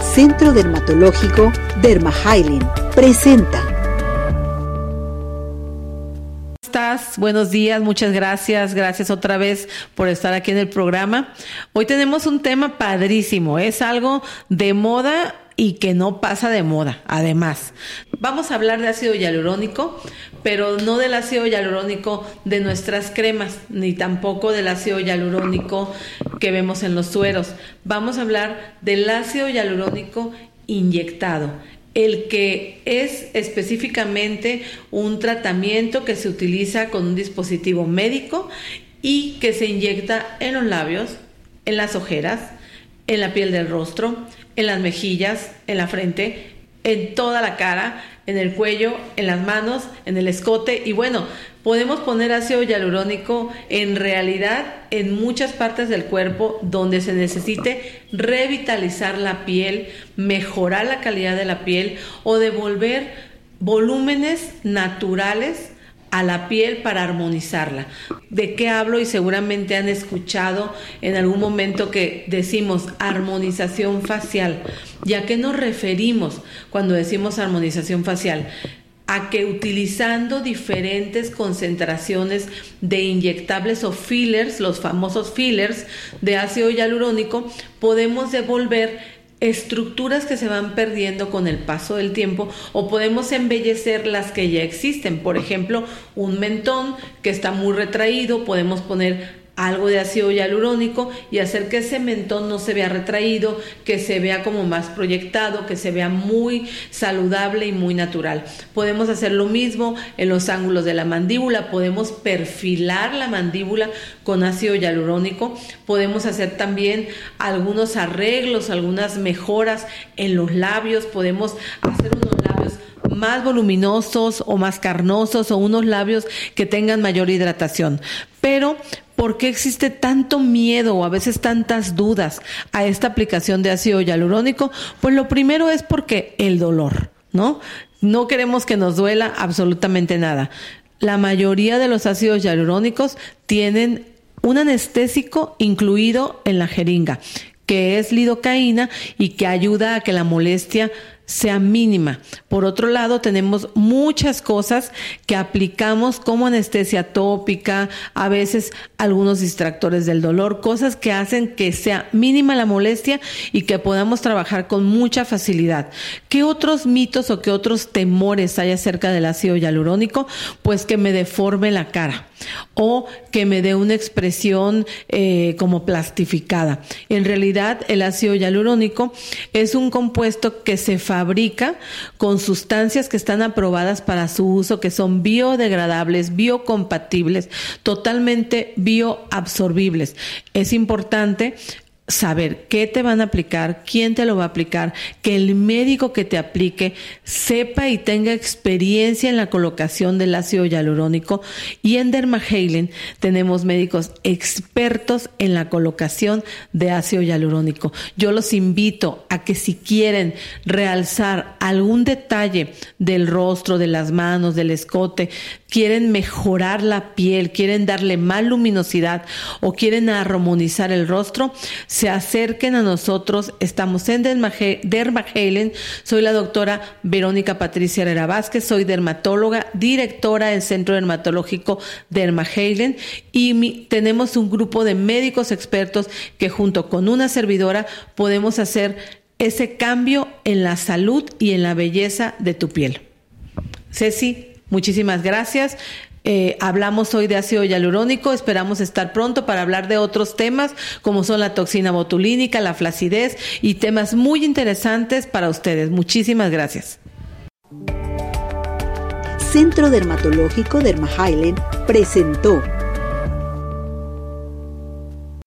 Centro Dermatológico Derma presenta. ¿Cómo estás? Buenos días, muchas gracias. Gracias otra vez por estar aquí en el programa. Hoy tenemos un tema padrísimo. Es algo de moda y que no pasa de moda, además. Vamos a hablar de ácido hialurónico, pero no del ácido hialurónico de nuestras cremas, ni tampoco del ácido hialurónico que vemos en los sueros. Vamos a hablar del ácido hialurónico inyectado, el que es específicamente un tratamiento que se utiliza con un dispositivo médico y que se inyecta en los labios, en las ojeras, en la piel del rostro, en las mejillas, en la frente, en toda la cara, en el cuello, en las manos, en el escote. Y bueno, podemos poner ácido hialurónico en realidad en muchas partes del cuerpo donde se necesite revitalizar la piel, mejorar la calidad de la piel o devolver volúmenes naturales a la piel para armonizarla. ¿De qué hablo? Y seguramente han escuchado en algún momento que decimos armonización facial. ¿Y a qué nos referimos cuando decimos armonización facial? a que utilizando diferentes concentraciones de inyectables o fillers, los famosos fillers de ácido hialurónico, podemos devolver estructuras que se van perdiendo con el paso del tiempo o podemos embellecer las que ya existen. Por ejemplo, un mentón que está muy retraído, podemos poner algo de ácido hialurónico y hacer que ese mentón no se vea retraído, que se vea como más proyectado, que se vea muy saludable y muy natural. Podemos hacer lo mismo en los ángulos de la mandíbula, podemos perfilar la mandíbula con ácido hialurónico, podemos hacer también algunos arreglos, algunas mejoras en los labios, podemos hacer unos labios más voluminosos o más carnosos o unos labios que tengan mayor hidratación. Pero ¿Por qué existe tanto miedo o a veces tantas dudas a esta aplicación de ácido hialurónico? Pues lo primero es porque el dolor, ¿no? No queremos que nos duela absolutamente nada. La mayoría de los ácidos hialurónicos tienen un anestésico incluido en la jeringa, que es lidocaína y que ayuda a que la molestia sea mínima. Por otro lado, tenemos muchas cosas que aplicamos como anestesia tópica, a veces algunos distractores del dolor, cosas que hacen que sea mínima la molestia y que podamos trabajar con mucha facilidad. ¿Qué otros mitos o qué otros temores hay acerca del ácido hialurónico? Pues que me deforme la cara o que me dé una expresión eh, como plastificada. En realidad, el ácido hialurónico es un compuesto que se fabrica con sustancias que están aprobadas para su uso, que son biodegradables, biocompatibles, totalmente bioabsorbibles. Es importante saber qué te van a aplicar, quién te lo va a aplicar, que el médico que te aplique sepa y tenga experiencia en la colocación del ácido hialurónico. Y en Dermahalen tenemos médicos expertos en la colocación de ácido hialurónico. Yo los invito a que si quieren realzar algún detalle del rostro, de las manos, del escote, quieren mejorar la piel, quieren darle más luminosidad o quieren armonizar el rostro, se acerquen a nosotros. Estamos en Dermahalen. Soy la doctora Verónica Patricia Herrera Vázquez, soy dermatóloga, directora del Centro Dermatológico Dermahalen y tenemos un grupo de médicos expertos que junto con una servidora podemos hacer ese cambio en la salud y en la belleza de tu piel. Ceci, muchísimas gracias. Eh, hablamos hoy de ácido hialurónico, esperamos estar pronto para hablar de otros temas como son la toxina botulínica, la flacidez y temas muy interesantes para ustedes. Muchísimas gracias. Centro Dermatológico Derma presentó